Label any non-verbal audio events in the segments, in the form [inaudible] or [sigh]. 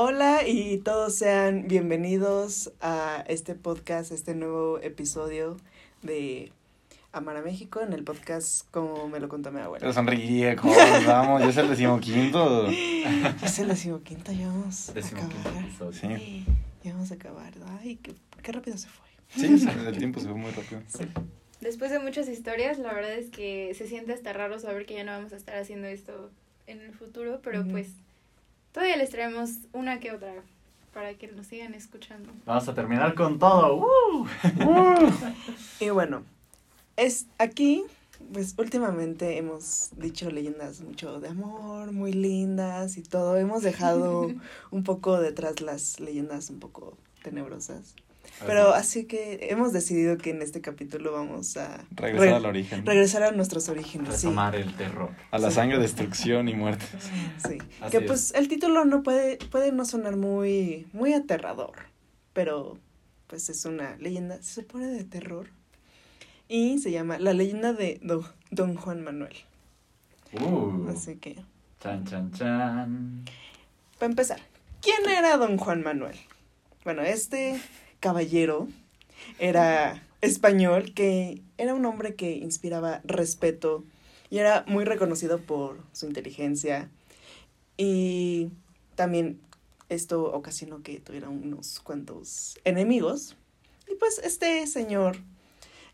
Hola y todos sean bienvenidos a este podcast, este nuevo episodio de Amar a México en el podcast como me lo contó mi abuela. Pero sonríe, ¿cómo vamos? ¿Ya es el decimoquinto? Ya [laughs] es el decimoquinto, ya vamos a Decimoquinto acabar. Sí. Ya vamos a acabar. Ay, qué, qué rápido se fue. Sí, sí, el tiempo se fue muy rápido. Sí. Después de muchas historias, la verdad es que se siente hasta raro saber que ya no vamos a estar haciendo esto en el futuro, pero pues todavía les traemos una que otra para que nos sigan escuchando. Vamos a terminar con todo. ¡Uh! [laughs] Y bueno, es aquí, pues últimamente hemos dicho leyendas mucho de amor, muy lindas y todo. Hemos dejado [laughs] un poco detrás las leyendas un poco tenebrosas. Pero así que hemos decidido que en este capítulo vamos a Regresar re- al origen. regresar a nuestros orígenes. Sí, Retomar el terror. A la Sí. sangre, destrucción y muerte. [laughs] sí. Así Que es. pues el título no puede, puede no sonar muy, muy aterrador, pero pues es una leyenda, se supone de terror. Y se llama La leyenda de Do- Don Juan Manuel. Uh. Así que, Chan, chan, chan. para empezar, ¿quién era Don Juan Manuel? Bueno, este caballero era español que era un hombre que inspiraba respeto y era muy reconocido por su inteligencia. Y también esto ocasionó que tuviera unos cuantos enemigos. Y pues este señor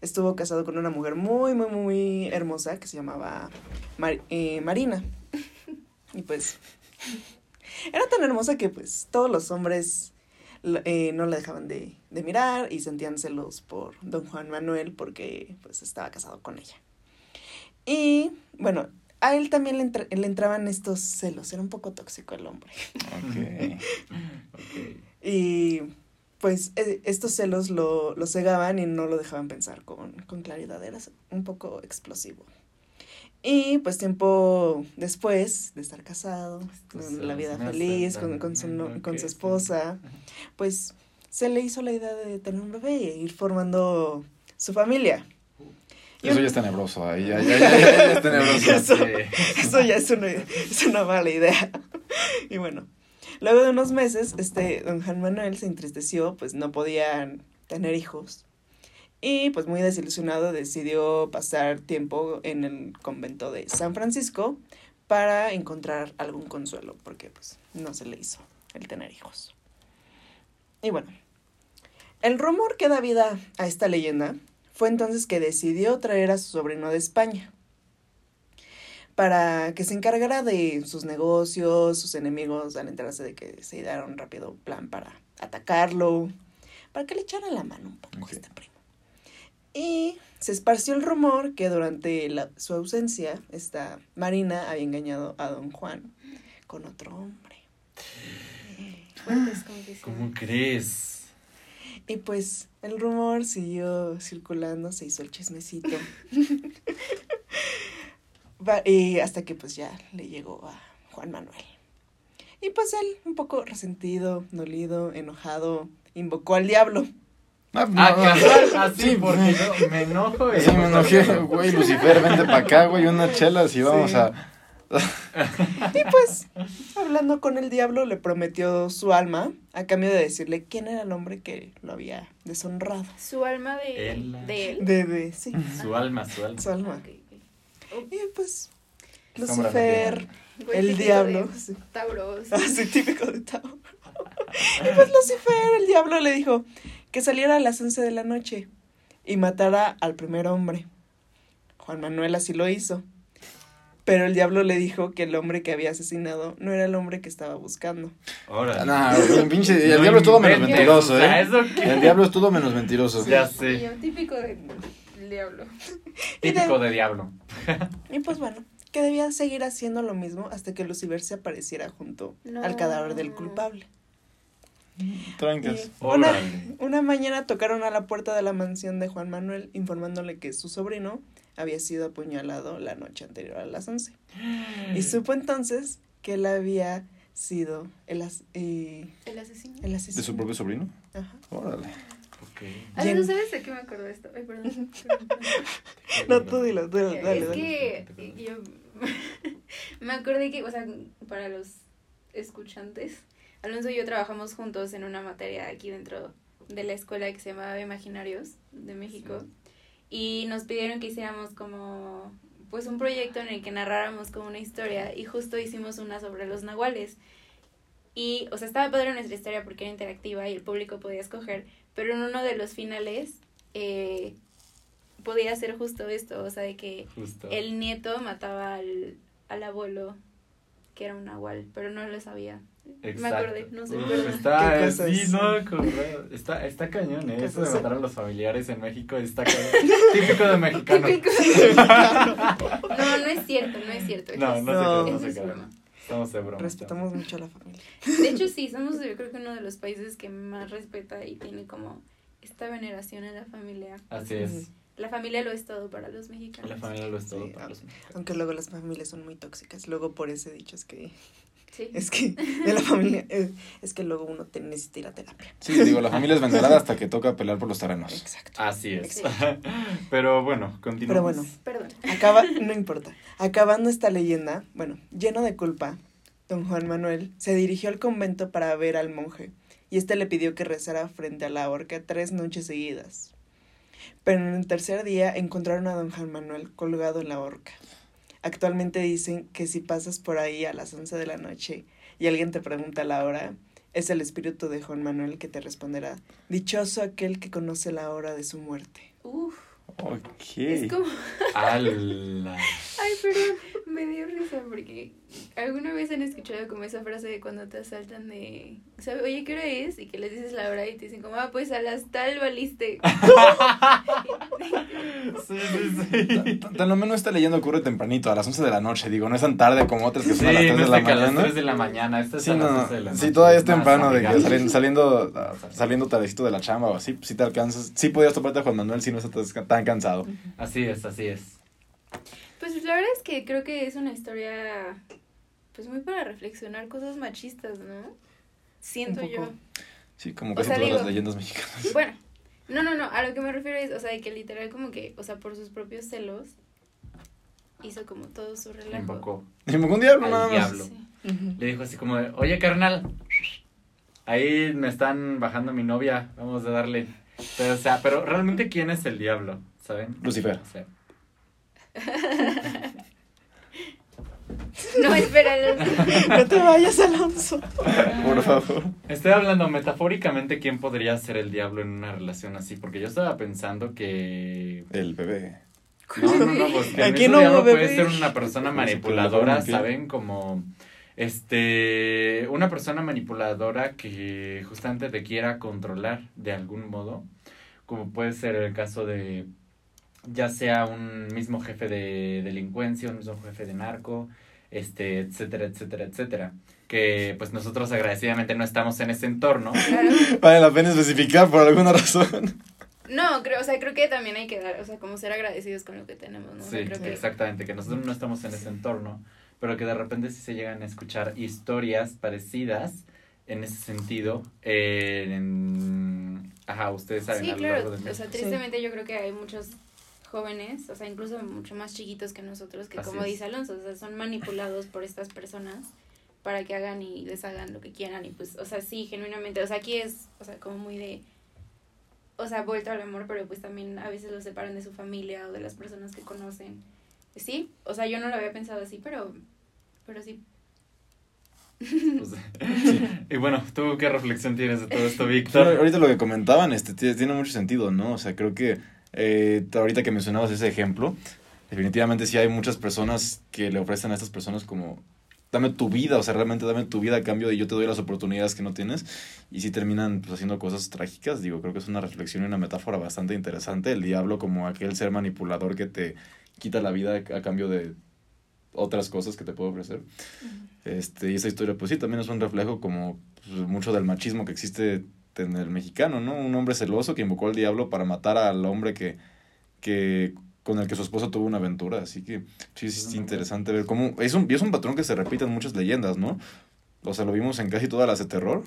estuvo casado con una mujer muy muy muy hermosa que se llamaba Mar- eh, Marina. [laughs] Y pues era tan hermosa que pues todos los hombres eh, no la dejaban de, de mirar y sentían celos por don Juan Manuel porque pues estaba casado con ella. Y bueno, a él también le, entra- le entraban estos celos, era un poco tóxico el hombre. Ok. [laughs] Ok. Y pues eh, estos celos lo, lo cegaban y no lo dejaban pensar con, con claridad, era un poco explosivo. Y pues tiempo después de estar casado, con la vida feliz, con, con su, con su sí. esposa, pues se le hizo la idea de tener un bebé e ir formando su familia. Eso ya es tenebroso. Ahí ya, ya, ya, ya, ya es [laughs] tenebroso. Eso. Sí. Eso ya es una, es una mala idea. [laughs] Y bueno, luego de unos meses, este don Juan Manuel se entristeció, pues no podían tener hijos. Y pues muy desilusionado decidió pasar tiempo en el convento de San Francisco para encontrar algún consuelo, porque pues no se le hizo el tener hijos. Y bueno, el rumor que da vida a esta leyenda fue entonces que decidió traer a su sobrino de España para que se encargara de sus negocios, sus enemigos, al enterarse de que se un rápido plan para atacarlo, para que le echara la mano un poco a este primo. Y se esparció el rumor que durante la- su ausencia, esta Marina había engañado a don Juan con otro hombre. Confesiones. ¿Cómo crees? Y pues el rumor siguió circulando, se hizo el chismecito. [laughs] Va- y hasta que pues ya le llegó a Juan Manuel. Y pues él, un poco resentido, dolido, enojado, invocó al diablo. Ah, no, Ah, no. casual, así, Sí, porque yo me enojo y... Sí, me enojé, güey, Lucifer, vente para acá, güey, unas chelas y vamos Sí. a... Y pues, hablando con el diablo, le prometió su alma a cambio de decirle quién era el hombre que lo había deshonrado. Su alma de, Él. de él. De, de, sí, Su alma, su alma. su alma. Y pues, Lucifer, Güey, el diablo. de sí. Tauro. sí. Así típico de Tauro. [laughs] Y pues Lucifer, el diablo, le dijo que saliera a las 11 de la noche y matara al primer hombre. Juan Manuel así lo hizo. Pero el diablo le dijo que el hombre que había asesinado no era el hombre que estaba buscando. Nah, pinche, el No diablo es todo menos mentiroso, ¿eh? ¿eso qué? El diablo es todo menos mentiroso. Ya sé. típico de- del diablo. Típico de diablo. [laughs] [laughs] Y pues bueno, que debía seguir haciendo lo mismo hasta que Lucifer se apareciera junto No. al cadáver del culpable. Trancas. Y una, una mañana tocaron a la puerta de la mansión de Juan Manuel informándole que su sobrino había sido apuñalado la noche anterior a las 11. Y [gasps] supo entonces que él había sido el, as- eh, El asesino. el ¿De asesino. su propio sobrino? Ajá. Órale. Ok. Ah, Jen- ¿no sabes de qué me acuerdo de esto? Ay, [laughs] perdón. No, tú dilo, tú dilo, dale, es dale. que yo [laughs] me acordé que, o sea, para los escuchantes, Alonso y yo trabajamos juntos en una materia aquí dentro de la escuela que se llamaba Imaginarios de México. Y nos pidieron que hiciéramos como pues un proyecto en el que narráramos como una historia y justo hicimos una sobre los nahuales. Y, o sea, estaba padre nuestra historia porque era interactiva y el público podía escoger, pero en uno de los finales eh, podía ser justo esto, o sea, de que Justo. el nieto mataba al, al abuelo, que era un nahual, pero no lo sabía. Me Exacto. acordé, no sé, Uf, perdón. Está, sí, no. Está, está cañón, ¿eh? ¿Qué Eso de matar a los familiares en México está cañón. Típico de mexicano. Típico. No, no es cierto, no es cierto. No, no, No. se se broma. Estamos de broma. Respetamos mucho a la familia. De hecho, sí, somos yo creo que uno de los países que más respeta y tiene como esta veneración a la familia. Así es. La familia lo es todo para los mexicanos. La familia lo es todo Sí, para los mexicanos. Aunque luego las familias son muy tóxicas. Luego por ese dicho es que Sí. [laughs] es que de la familia eh, es que luego uno te necesita ir a terapia. Sí, digo, la familia es venerada hasta que toca pelear por los terrenos. Exacto. Así es. [laughs] Pero bueno, continuamos. Pero bueno. Perdón. Acaba, no importa. Acabando esta leyenda, bueno, lleno de culpa, don Juan Manuel se dirigió al convento para ver al monje, y este le pidió que rezara frente a la horca tres noches seguidas. Pero en el tercer día encontraron a don Juan Manuel colgado en la horca. Actualmente dicen que si pasas por ahí a las 11 de la noche y alguien te pregunta la hora, es el espíritu de Juan Manuel que te responderá, dichoso aquel que conoce la hora de su muerte. Uf, Ok. es como... [laughs] Ay, perdón, me dio risa porque alguna vez han escuchado como esa frase de cuando te asaltan de, ¿sabe? Oye, ¿qué hora es? Y que les dices la hora y te dicen como, ah, pues a las tal valiste. [laughs] Sí, sí, sí. Tan lo menos esta leyenda ocurre tempranito, a las 11 de la noche, digo, no es tan tarde como otras que Sí, son a las 3 no de la es de que a las mañana. 3 de la mañana. Esta es Sí, a las no, 12 de la sí, noche. todavía es temprano de que saliendo, saliendo, ah, saliendo tardecito de la chamba o así, pues sí te alcanzas. Sí podías toparte a Juan Manuel si no estás tan cansado. Así es, así es. Pues la verdad es que creo que es una historia, pues muy para reflexionar cosas machistas, ¿no? Siento yo. Sí, como O casi sea, todas digo- las leyendas mexicanas. [laughs] Bueno, no, no, no, a lo que me refiero es, o sea, de que literal como que, o sea, por sus propios celos, hizo como todo su relajo. Invocó me un diablo nada más. diablo. Sí. Le dijo así como de, oye, carnal, ahí me están bajando mi novia, vamos a darle. Pero, o sea, pero realmente, ¿quién es el diablo? ¿Saben? Lucifer. O No, espéralo. No te vayas, Alonso. Por favor. Estoy hablando metafóricamente quién podría ser el diablo en una relación así, porque yo estaba pensando que... El bebé. No, no, no, pues Aquí no diablo puede ser una persona manipuladora, ¿saben? Como, este, una persona manipuladora que justamente te quiera controlar de algún modo, como puede ser el caso de, ya sea un mismo jefe de delincuencia, un mismo jefe de narco, este, etcétera, etcétera, etcétera. Que pues nosotros agradecidamente no estamos en ese entorno. Claro. [laughs] Vale la pena especificar por alguna razón. No, creo, o sea, creo que también hay que dar, o sea, como ser agradecidos con lo que tenemos, ¿no? Sí, creo que exactamente, que nosotros no estamos en ese entorno, pero que de repente sí se llegan a escuchar historias parecidas en ese sentido. eh, en, ajá, ustedes saben, Sí, a lo largo claro. de O sea, tristemente yo creo que hay muchos jóvenes, o sea, incluso mucho más chiquitos que nosotros, que Así como es. dice Alonso, o sea, son manipulados por estas personas para que hagan y deshagan lo que quieran y pues, o sea, sí, genuinamente, o sea, aquí es, o sea, como muy de, o sea, vuelto al amor, pero pues también a veces los separan de su familia o de las personas que conocen. Sí, o sea, yo no lo había pensado así, pero, pero sí. Pues, y bueno, ¿tú qué reflexión tienes de todo esto, [laughs] Víctor? ahorita lo que comentaban este, tiene mucho sentido, ¿no? O sea, creo que eh, ahorita que mencionabas ese ejemplo, definitivamente sí hay muchas personas que le ofrecen a estas personas como, dame tu vida, o sea, realmente dame tu vida a cambio de yo te doy las oportunidades que no tienes, y sí terminan pues, haciendo cosas trágicas, digo, creo que es una reflexión y una metáfora bastante interesante, el diablo como aquel ser manipulador que te quita la vida a cambio de otras cosas que te puede ofrecer. Este, y esa historia, pues sí, también es un reflejo como pues, mucho del machismo que existe el mexicano, ¿no? Un hombre celoso que invocó al diablo para matar al hombre que, que con el que su esposa tuvo una aventura. Así que sí, sí, es interesante ver cómo... Es un, es un patrón que se repite en muchas leyendas, ¿no? O sea, lo vimos en casi todas las de terror.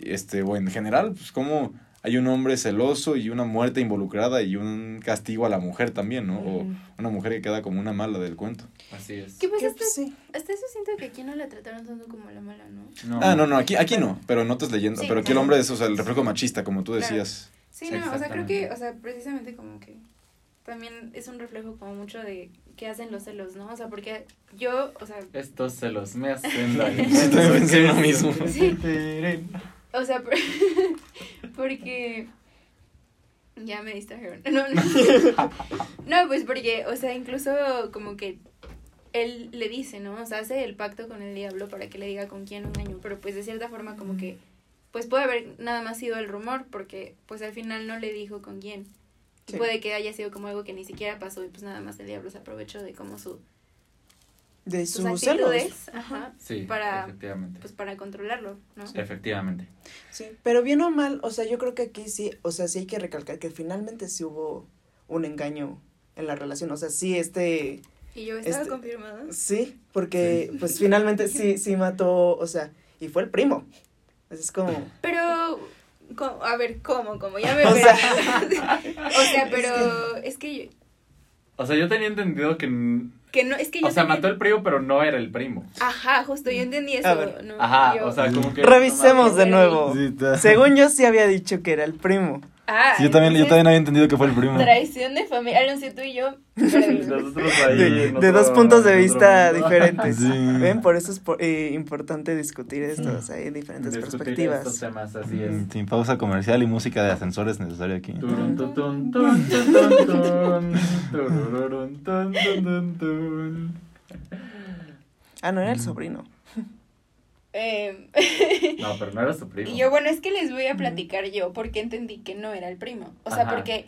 Este, o en general, pues como hay un hombre celoso y una muerte involucrada y un castigo a la mujer también, ¿no? O Ujú. una mujer que queda como una mala del cuento. Así es. Que pues hasta, sí. hasta eso siento que aquí no la trataron tanto como la mala, ¿no? Ah, no, no, aquí, aquí no, pero en otras leyendas. Sí, pero aquí el hombre es, o sea, el reflejo machista, como tú Claro. decías. Sí, no, o sea, creo que, o sea, precisamente como que también es un reflejo como mucho de qué hacen los celos, ¿no? O sea, porque yo, o sea, Estos celos me [laughs] hacen [laughs] daño. Sí, también pensé lo mismo. Sí. o sea, por- [laughs] porque ya me distrajeron. [laughs] No, no. [laughs] No, pues porque, o sea, incluso como que él le dice, ¿no? O sea, hace el pacto con el diablo para que le diga con quién un año, pero pues de cierta forma como que pues puede haber nada más sido el rumor porque pues al final no le dijo con quién. Y Sí. puede que haya sido como algo que ni siquiera pasó y pues nada más el diablo se aprovechó de como su De sus sus celos. actitudes, ajá, Sí, Para- efectivamente. pues para controlarlo, ¿no? Efectivamente. Sí, pero bien o mal, o sea, yo creo que aquí sí, o sea, sí hay que recalcar que finalmente sí hubo un engaño en la relación, o sea, sí, este, Y yo estaba Este- confirmada. sí, porque pues finalmente sí, [laughs] sí mató, o sea, y fue el primo, es como, Pero, a ver, ¿cómo? ¿Cómo? Ya me [laughs] O verás. [laughs] o sea, es pero es que, yo- O sea, yo tenía entendido que. que no, es que yo O sea, tenía- mató el primo, pero no era el primo. Ajá, justo, yo entendí eso. A ver. ¿no? Ajá, Yo- o sea, como que. revisemos de nuevo, según yo sí había dicho que era el primo, Ah, Sí, yo también, yo también había entendido que fue el primo. Traición de familia. Alonso, tú y yo. [laughs] ahí de, en de otro- dos puntos de vista diferentes, [laughs] Sí. ven, por eso es po- eh, importante discutir esto, o sea, hay diferentes Discutir perspectivas. estos temas, así es. Sin pausa comercial y música de ascensor es necesaria aquí. Ah, no era el sobrino. Eh, No, [laughs] pero no era su primo. y yo, bueno, es que les voy a platicar yo porque entendí que no era el primo. O sea, Ajá. porque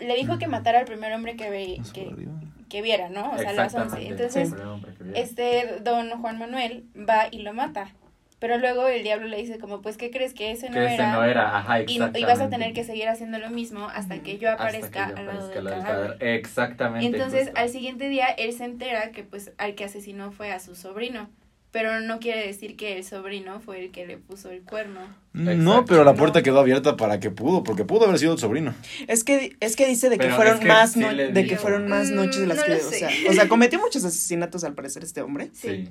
le dijo que matara al primer hombre que, ve, que, que viera, ¿no? O sea, a las once. Exactamente. Entonces, este don Juan Manuel va y lo mata. Pero luego el diablo le dice como, pues, ¿qué crees que ese no Que ese era? no era, ajá, y, exactamente. y vas a tener que seguir haciendo lo mismo hasta que yo Hasta que aparezca yo al lado aparezca del al lado del cadáver. cadáver. Exactamente. Entonces, justo. al siguiente día, él se entera que, pues, al que asesinó fue a su sobrino. Pero no quiere decir que el sobrino fue el que le puso el cuerno. No, pero la No. puerta quedó abierta para que pudo, porque pudo haber sido el sobrino. Es que, es que dice de que Pero fueron es que más sí no- le de digo. que fueron más Mm, noches de las no que, o sea, o sea, cometió muchos asesinatos al parecer este hombre Sí.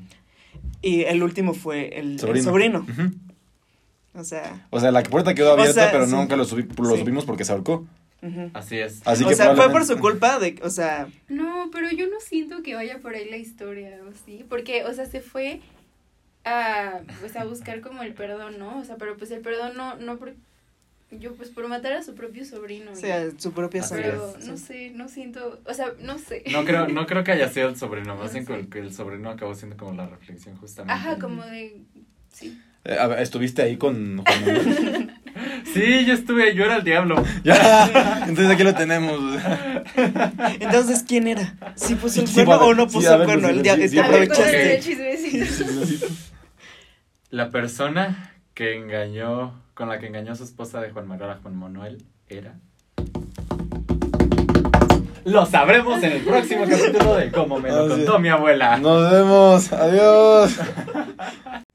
y el último fue el el Sobrino. O sea, O sea, la puerta quedó O abierta, sea, pero sí. nunca lo, subi- lo Sí. subimos porque se ahorcó. Así es. Así o que sea, fue por probablemente- su culpa de, o sea, No, pero yo no siento que vaya por ahí la historia, ¿o sí? Porque, o sea, se fue a, pues, a buscar como el perdón, ¿no? O sea, pero pues el perdón no, no por, yo, pues por matar a su propio sobrino. o sea, su propia sangre. pero sí. no sé, no siento, o sea, no sé. No creo, no creo que haya sido el sobrino, más No bien sé. que el sobrino acabó siendo como la reflexión justamente. Ajá, como de, sí. Eh, a ver, ¿Estuviste ahí con Juan Manuel? [laughs] Sí, yo estuve, yo era el diablo. [laughs] ya, entonces aquí lo tenemos. Entonces, ¿quién era? ¿Sí puso el Sí, cuerno o no puso el cuerno? sí, El sí, a ver, cuéntame aprovechaste. el chismecito. La persona que engañó, con la que engañó a su esposa de Juan Manuel a Juan Manuel era. Lo sabremos en el próximo capítulo de Cómo me lo Ah, contó mi abuela. Nos vemos. Adiós. [laughs]